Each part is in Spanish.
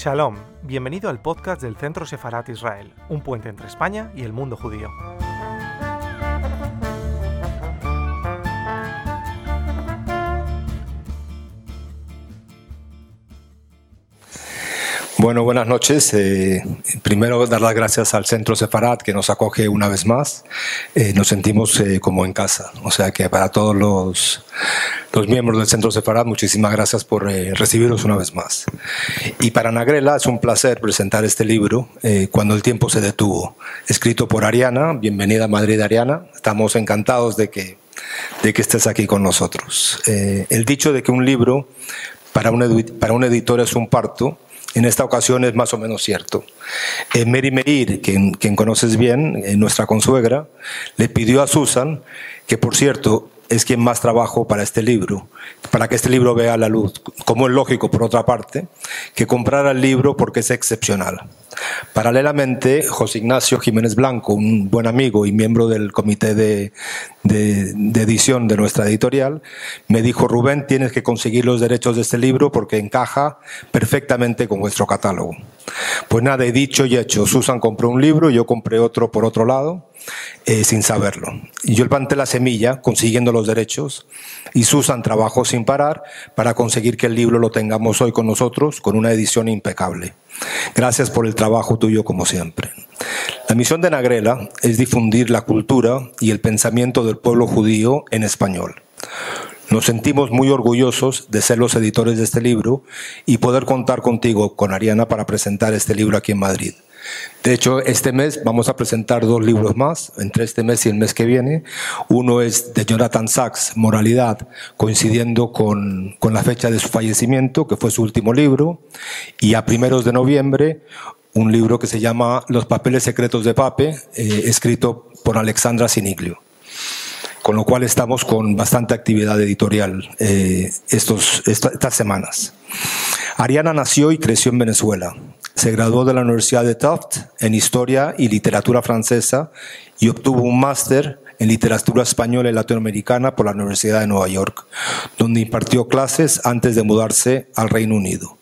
Shalom, bienvenido al podcast del Centro Sefarat Israel, un puente entre España y el mundo judío. Bueno, buenas noches. Eh, primero, dar las gracias al Centro Sefarat que nos acoge una vez más. Eh, nos sentimos eh, como en casa. O sea que para todos los, los miembros del Centro Sefarat, muchísimas gracias por recibirnos una vez más. Y para Nagrela es un placer presentar este libro, Cuando el tiempo se detuvo, escrito por Ariana. Bienvenida a Madrid, Ariana. Estamos encantados de que, de que estés aquí con nosotros. el dicho de que un libro para un, para un editor es un parto, en esta ocasión es más o menos cierto. Eh, Mary Meir, quien, quien, conoces bien, eh, nuestra consuegra, le pidió a Susan, que por cierto es quien más trabajo para este libro, para que este libro vea la luz, como es lógico por otra parte, que comprara el libro porque es excepcional. Paralelamente, José Ignacio Jiménez Blanco, un buen amigo y miembro del comité de, de, de, edición de nuestra editorial, me dijo, Rubén, tienes que conseguir los derechos de este libro porque encaja perfectamente con vuestro catálogo. Pues nada, he dicho y hecho. Susan compró un libro, yo compré otro por otro lado eh, sin saberlo. Y yo planté la semilla consiguiendo los derechos y Susan trabajó sin parar para conseguir que el libro lo tengamos hoy con nosotros con una edición impecable. Gracias por el trabajo tuyo como siempre. La misión de Nagrela es difundir la cultura y el pensamiento del pueblo judío en español. Nos sentimos muy orgullosos de ser los editores de este libro y poder contar contigo, con Ariana, para presentar este libro aquí en Madrid. De hecho, este mes vamos a presentar dos libros más, entre este mes y el mes que viene. Uno es de Jonathan Sachs, Moralidad, coincidiendo con, con la fecha de su fallecimiento, que fue su último libro. Y a primeros de noviembre, un libro que se llama Los papeles secretos de Pape, eh, escrito por Alexandra Siniglio. Con lo cual estamos con bastante actividad editorial eh, estos, estas semanas. Ariana nació y creció en Venezuela. Se graduó de la Universidad de Tufts en Historia y Literatura Francesa y obtuvo un máster en Literatura Española y Latinoamericana por la Universidad de Nueva York, donde impartió clases antes de mudarse al Reino Unido.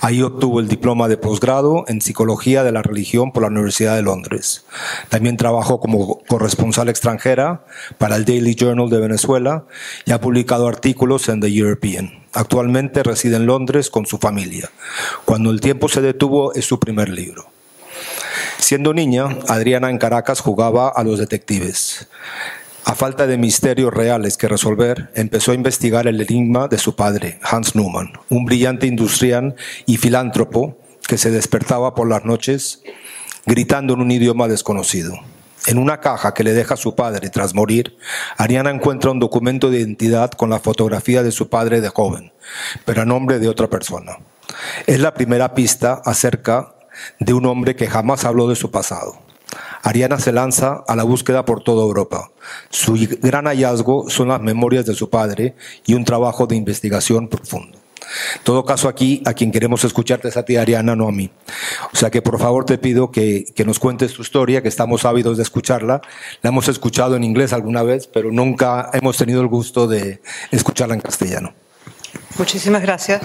Ahí obtuvo el diploma de posgrado en Psicología de la Religión por la Universidad de Londres. También trabajó como corresponsal extranjera para el Daily Journal de Venezuela y ha publicado artículos en The European. Actualmente reside en Londres con su familia. Cuando el tiempo se detuvo es su primer libro. Siendo niña, Adriana en Caracas jugaba a los detectives. A falta de misterios reales que resolver, empezó a investigar el enigma de su padre, Hans Neumann, un brillante industrial y filántropo que se despertaba por las noches gritando en un idioma desconocido. En una caja que le deja su padre tras morir, Ariana encuentra un documento de identidad con la fotografía de su padre de joven, pero a nombre de otra persona. Es la primera pista acerca de un hombre que jamás habló de su pasado. Ariana se lanza a la búsqueda por toda Europa. Su gran hallazgo son las memorias de su padre y un trabajo de investigación profundo. En todo caso, aquí a quien queremos escucharte es a ti, Ariana, no a mí. O sea que por favor te pido que, que, nos cuentes tu historia, que estamos ávidos de escucharla. La hemos escuchado en inglés alguna vez, pero nunca hemos tenido el gusto de escucharla en castellano. Muchísimas gracias.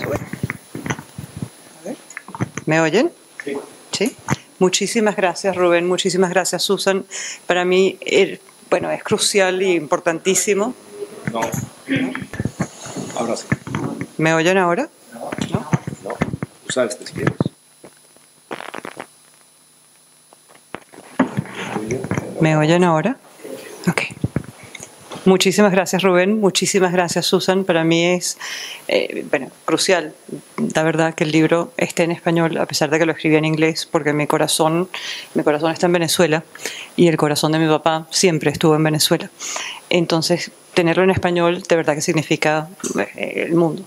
¿Me oyen? Sí. ¿Sí? Muchísimas gracias, Rubén. Muchísimas gracias, Susan. Para mí, er, bueno, es crucial y importantísimo. No. Ahora sí. ¿Me oyen ahora? No. No. Si quieres. ¿Me oyen ahora? Ok. Muchísimas gracias, Rubén. Muchísimas gracias, Susan. Para mí es eh, bueno, crucial, la verdad, que el libro esté en español, a pesar de que lo escribí en inglés, porque mi corazón, mi corazón está en Venezuela y el corazón de mi papá siempre estuvo en Venezuela. Entonces, tenerlo en español de verdad que significa eh, el mundo.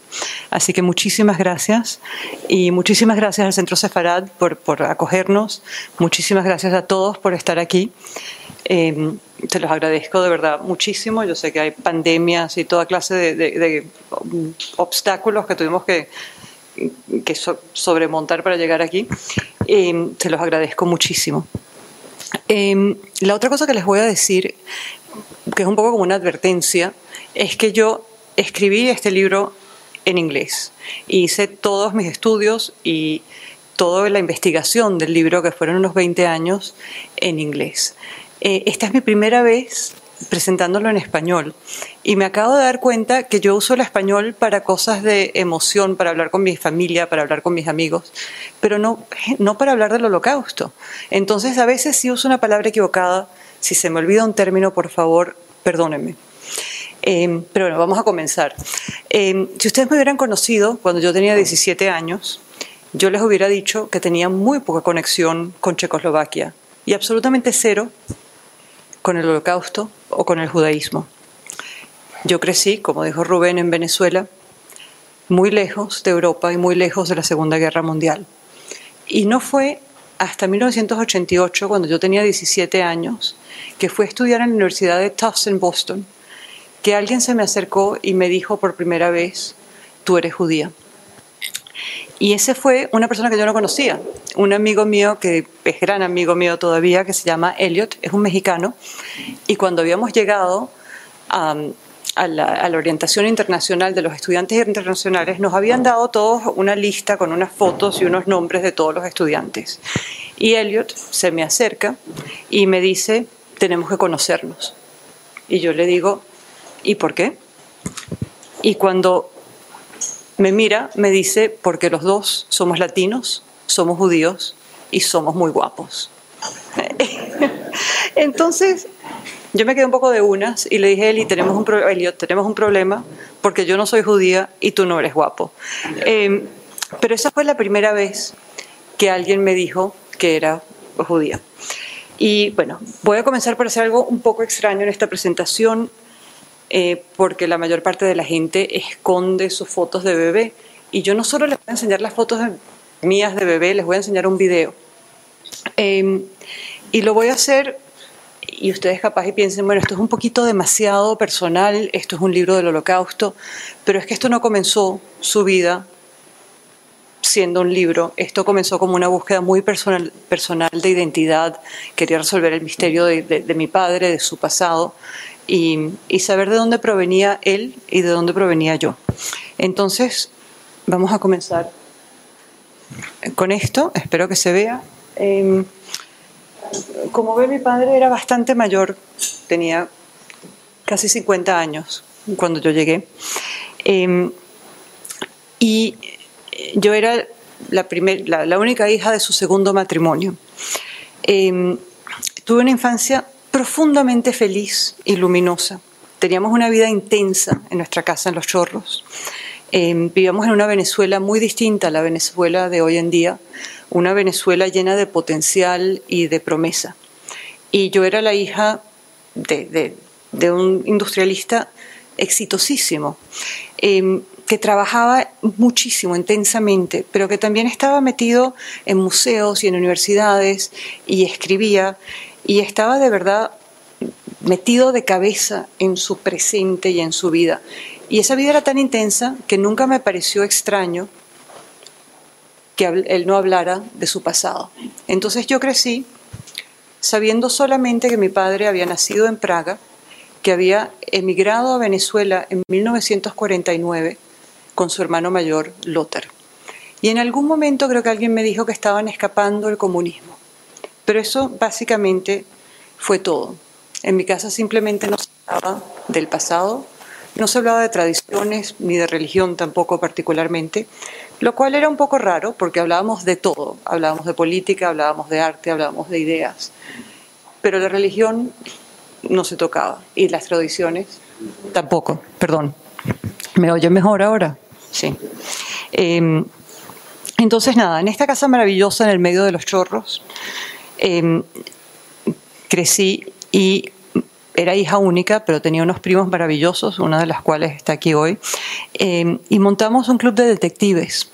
Así que muchísimas gracias y muchísimas gracias al Centro Sefarad por, por acogernos. Muchísimas gracias a todos por estar aquí. Eh, te los agradezco de verdad muchísimo. Yo sé que hay pandemias y toda clase de, de, de obstáculos que tuvimos que, que so, sobremontar para llegar aquí. Eh, te los agradezco muchísimo. Eh, la otra cosa que les voy a decir, que es un poco como una advertencia, es que yo escribí este libro en inglés. Hice todos mis estudios y toda la investigación del libro, que fueron unos 20 años, en inglés. Eh, esta es mi primera vez presentándolo en español. Y me acabo de dar cuenta que yo uso el español para cosas de emoción, para hablar con mi familia, para hablar con mis amigos, pero no, no para hablar del holocausto. Entonces a veces si uso una palabra equivocada, si se me olvida un término, por favor, perdónenme. Eh, pero bueno, vamos a comenzar. Eh, si ustedes me hubieran conocido cuando yo tenía 17 años, yo les hubiera dicho que tenía muy poca conexión con Checoslovaquia y absolutamente cero con el holocausto o con el judaísmo. Yo crecí, como dijo Rubén, en Venezuela, muy lejos de Europa y muy lejos de la Segunda Guerra Mundial. Y no fue hasta 1988, cuando yo tenía 17 años, que fui a estudiar en la Universidad de Tufts en Boston, que alguien se me acercó y me dijo por primera vez, tú eres judía. Y ese fue una persona que yo no conocía, un amigo mío que es gran amigo mío todavía, que se llama Elliot, es un mexicano, y cuando habíamos llegado a, la, orientación internacional de los estudiantes internacionales, nos habían dado todos una lista con unas fotos y unos nombres de todos los estudiantes. Y Elliot se me acerca y me dice, tenemos que conocernos. Y yo le digo, ¿y por qué? Y cuando me mira, me dice, porque los dos somos latinos, somos judíos y somos muy guapos. Entonces, yo me quedé un poco de unas y le dije, Eli, tenemos un, tenemos un problema porque yo no soy judía y tú no eres guapo. Em, pero esa fue la primera vez que alguien me dijo que era judía. Y bueno, voy a comenzar por hacer algo un poco extraño en esta presentación. Eh, porque la mayor parte de la gente esconde sus fotos de bebé. Y yo no solo les voy a enseñar las fotos mías de bebé, les voy a enseñar un video. Em, y lo voy a hacer, y ustedes capaz piensen, bueno, esto es un poquito demasiado personal, esto es un libro del holocausto, pero es que esto no comenzó su vida siendo un libro, esto comenzó como una búsqueda muy personal, personal de identidad, quería resolver el misterio de mi padre, de su pasado, y, saber de dónde provenía él y de dónde provenía yo. Entonces, vamos a comenzar con esto, espero que se vea. Em, como ve, mi padre era bastante mayor, tenía casi 50 años cuando yo llegué. Em, y yo era la, primer, la, única hija de su segundo matrimonio. Em, tuve una infancia profundamente feliz y luminosa. Teníamos una vida intensa en nuestra casa en Los Chorros. Eh, vivíamos en una Venezuela muy distinta a la Venezuela de hoy en día, una Venezuela llena de potencial y de promesa. Y yo era la hija de, un industrialista exitosísimo, eh, que trabajaba muchísimo, intensamente, pero que también estaba metido en museos y en universidades y escribía y estaba de verdad metido de cabeza en su presente y en su vida. Y esa vida era tan intensa que nunca me pareció extraño que él no hablara de su pasado. Entonces yo crecí sabiendo solamente que mi padre había nacido en Praga, que había emigrado a Venezuela en 1949 con su hermano mayor, Lothar. Y en algún momento creo que alguien me dijo que estaban escapando del comunismo. Pero eso básicamente fue todo. En mi casa simplemente no se hablaba del pasado, no se hablaba de tradiciones ni de religión tampoco particularmente, lo cual era un poco raro porque hablábamos de todo, hablábamos de política, hablábamos de arte, hablábamos de ideas, pero la religión no se tocaba y las tradiciones tampoco, perdón. ¿Me oye mejor ahora? Sí. Em, entonces, nada, en esta casa maravillosa en el medio de los chorros, Em, crecí y era hija única, pero tenía unos primos maravillosos, una de las cuales está aquí hoy, em, y montamos un club de detectives,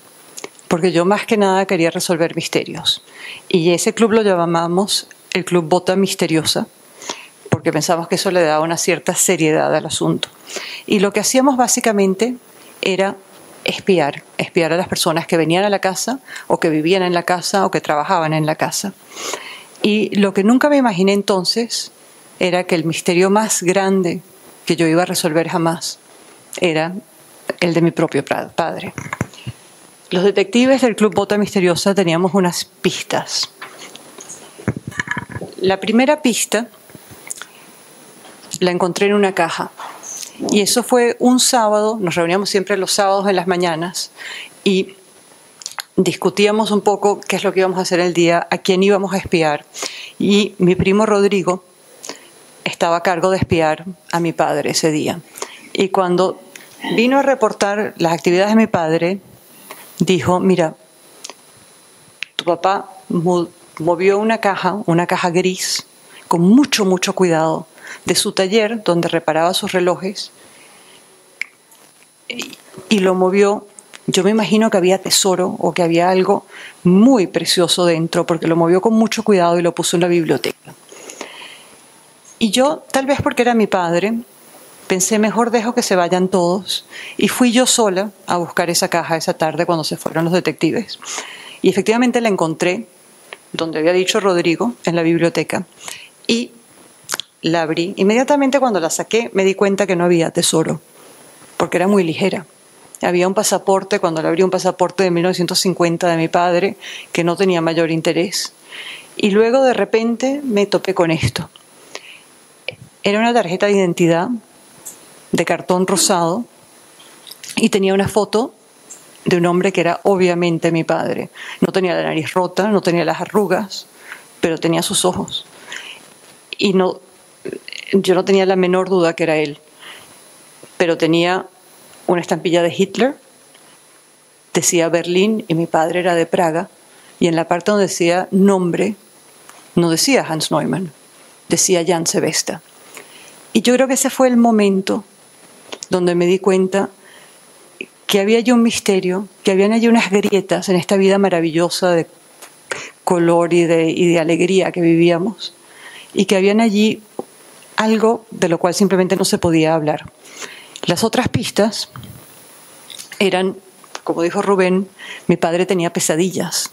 porque yo más que nada quería resolver misterios. Y ese club lo llamamos el Club Bota Misteriosa, porque pensamos que eso le daba una cierta seriedad al asunto. Y lo que hacíamos básicamente era espiar, espiar a las personas que venían a la casa o que vivían en la casa o que trabajaban en la casa. Y lo que nunca me imaginé entonces era que el misterio más grande que yo iba a resolver jamás era el de mi propio padre. Los detectives del Club Bota Misteriosa teníamos unas pistas. La primera pista la encontré en una caja. Y eso fue un sábado, nos reuníamos siempre los sábados en las mañanas y discutíamos un poco qué es lo que íbamos a hacer el día, a quién íbamos a espiar. Y mi primo Rodrigo estaba a cargo de espiar a mi padre ese día. Y cuando vino a reportar las actividades de mi padre, dijo, mira, tu papá movió una caja, una caja gris, con mucho, mucho cuidado, de su taller donde reparaba sus relojes, y lo movió yo me imagino que había tesoro o que había algo muy precioso dentro, porque lo movió con mucho cuidado y lo puso en la biblioteca. Y yo, tal vez porque era mi padre, pensé, mejor dejo que se vayan todos. Y fui yo sola a buscar esa caja esa tarde cuando se fueron los detectives. Y efectivamente la encontré, donde había dicho Rodrigo, en la biblioteca. Y la abrí. Inmediatamente cuando la saqué me di cuenta que no había tesoro, porque era muy ligera. Había un pasaporte, cuando le abrí un pasaporte de 1950 de mi padre, que no tenía mayor interés. Y luego de repente me topé con esto. Era una tarjeta de identidad de cartón rosado y tenía una foto de un hombre que era obviamente mi padre. No tenía la nariz rota, no tenía las arrugas, pero tenía sus ojos. Y no, yo no tenía la menor duda que era él, pero tenía una estampilla de Hitler, decía Berlín y mi padre era de Praga, y en la parte donde decía nombre, no decía Hans Neumann, decía Jan Sebesta. Y yo creo que ese fue el momento donde me di cuenta que había allí un misterio, que habían allí unas grietas en esta vida maravillosa de color y de, y de alegría que vivíamos, y que habían allí algo de lo cual simplemente no se podía hablar. Las otras pistas eran, como dijo Rubén, mi padre tenía pesadillas.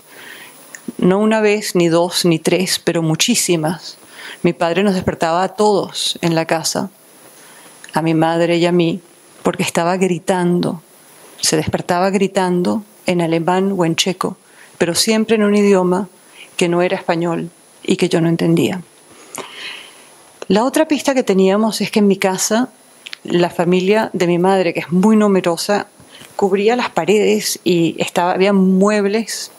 No una vez, ni dos, ni tres, pero muchísimas. Mi padre nos despertaba a todos en la casa, a mi madre y a mí, porque estaba gritando. Se despertaba gritando en alemán o en checo, pero siempre en un idioma que no era español y que yo no entendía. La otra pista que teníamos es que en mi casa la familia de mi madre, que es muy numerosa, cubría las paredes y estaba, había muebles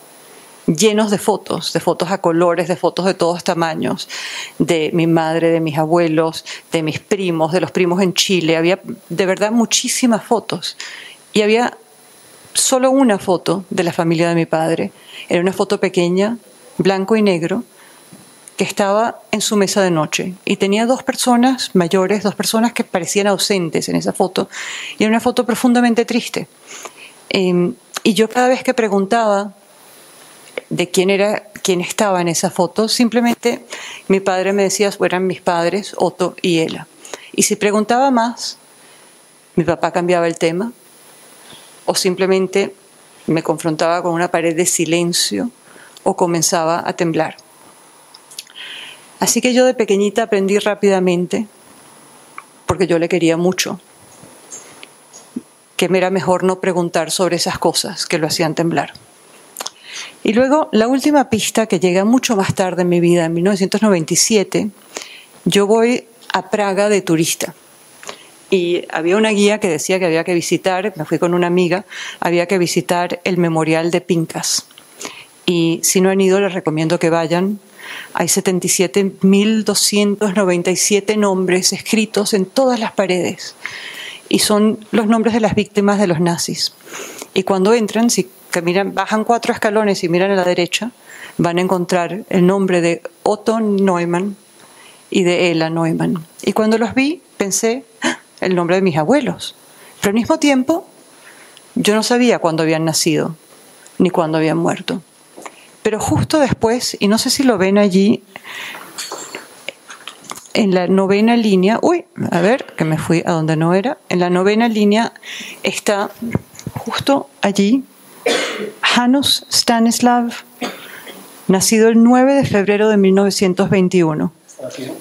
llenos de fotos, de fotos a colores, de fotos de todos tamaños, de mi madre, de mis abuelos, de mis primos, de los primos en Chile. Había de verdad muchísimas fotos. Y había solo una foto de la familia de mi padre. Era una foto pequeña, blanco y negro, que estaba en su mesa de noche y tenía dos personas mayores, dos personas que parecían ausentes en esa foto y era una foto profundamente triste. Em, y yo cada vez que preguntaba de quién era, quién estaba en esa foto, simplemente mi padre me decía, eran mis padres, Otto y Ela. Y si preguntaba más, mi papá cambiaba el tema o simplemente me confrontaba con una pared de silencio o comenzaba a temblar. Así que yo de pequeñita aprendí rápidamente, porque yo le quería mucho, que me era mejor no preguntar sobre esas cosas que lo hacían temblar. Y luego la última pista que llega mucho más tarde en mi vida, en 1997, yo voy a Praga de turista. Y había una guía que decía que había que visitar, me fui con una amiga, había que visitar el memorial de Pincas. Y si no han ido, les recomiendo que vayan, hay 77.297 nombres escritos en todas las paredes y son los nombres de las víctimas de los nazis. Y cuando entran, si miran, bajan cuatro escalones y miran a la derecha, van a encontrar el nombre de Otto Neumann y de Ella Neumann. Y cuando los vi, pensé ¡Ah! el nombre de mis abuelos. Pero al mismo tiempo, yo no sabía cuándo habían nacido ni cuándo habían muerto. Pero justo después, y no sé si lo ven allí, en la novena línea, uy, a ver, que me fui a donde no era, en la novena línea está justo allí Janusz Stanislav, nacido el 9 de febrero de 1921.